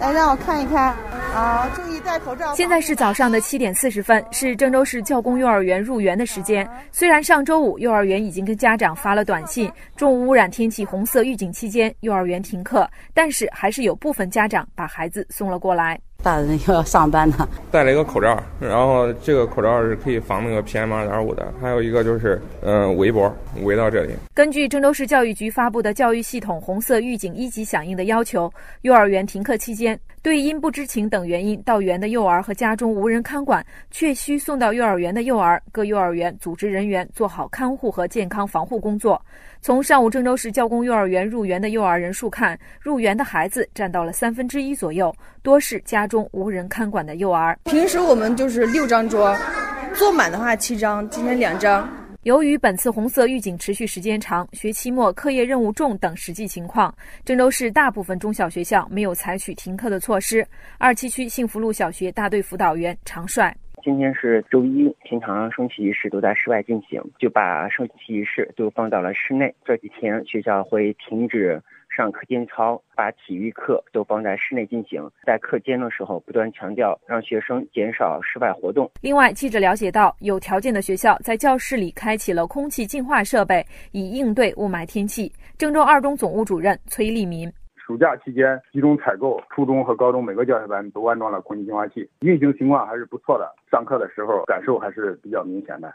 来，让我看一看。啊，注意戴口罩。现在是早上的七点四十分，是郑州市教工幼儿园入园的时间。虽然上周五幼儿园已经跟家长发了短信，重污染天气红色预警期间幼儿园停课，但是还是有部分家长把孩子送了过来。大人又要上班呢，戴了一个口罩，然后这个口罩是可以防那个 PM 二点五的，还有一个就是嗯围脖围到这里。根据郑州市教育局发布的教育系统红色预警一级响应的要求，幼儿园停课期间，对因不知情等原因到园的幼儿和家中无人看管却需送到幼儿园的幼儿，各幼儿园组织人员做好看护和健康防护工作。从上午郑州市教工幼儿园入园的幼儿人数看，入园的孩子占到了三分之一左右，多是家中无人看管的幼儿。平时我们就是六张桌，坐满的话七张，今天两张。由于本次红色预警持续时间长，学期末课业任务重等实际情况，郑州市大部分中小学校没有采取停课的措施。二七区幸福路小学大队辅导员常帅。今天是周一，平常升旗仪式都在室外进行，就把升旗仪式都放到了室内。这几天学校会停止上课间操，把体育课都放在室内进行。在课间的时候，不断强调让学生减少室外活动。另外，记者了解到，有条件的学校在教室里开启了空气净化设备，以应对雾霾天气。郑州二中总务主任崔立民。暑假期间集中采购，初中和高中每个教学班都安装了空气净化器，运行情况还是不错的。上课的时候感受还是比较明显的。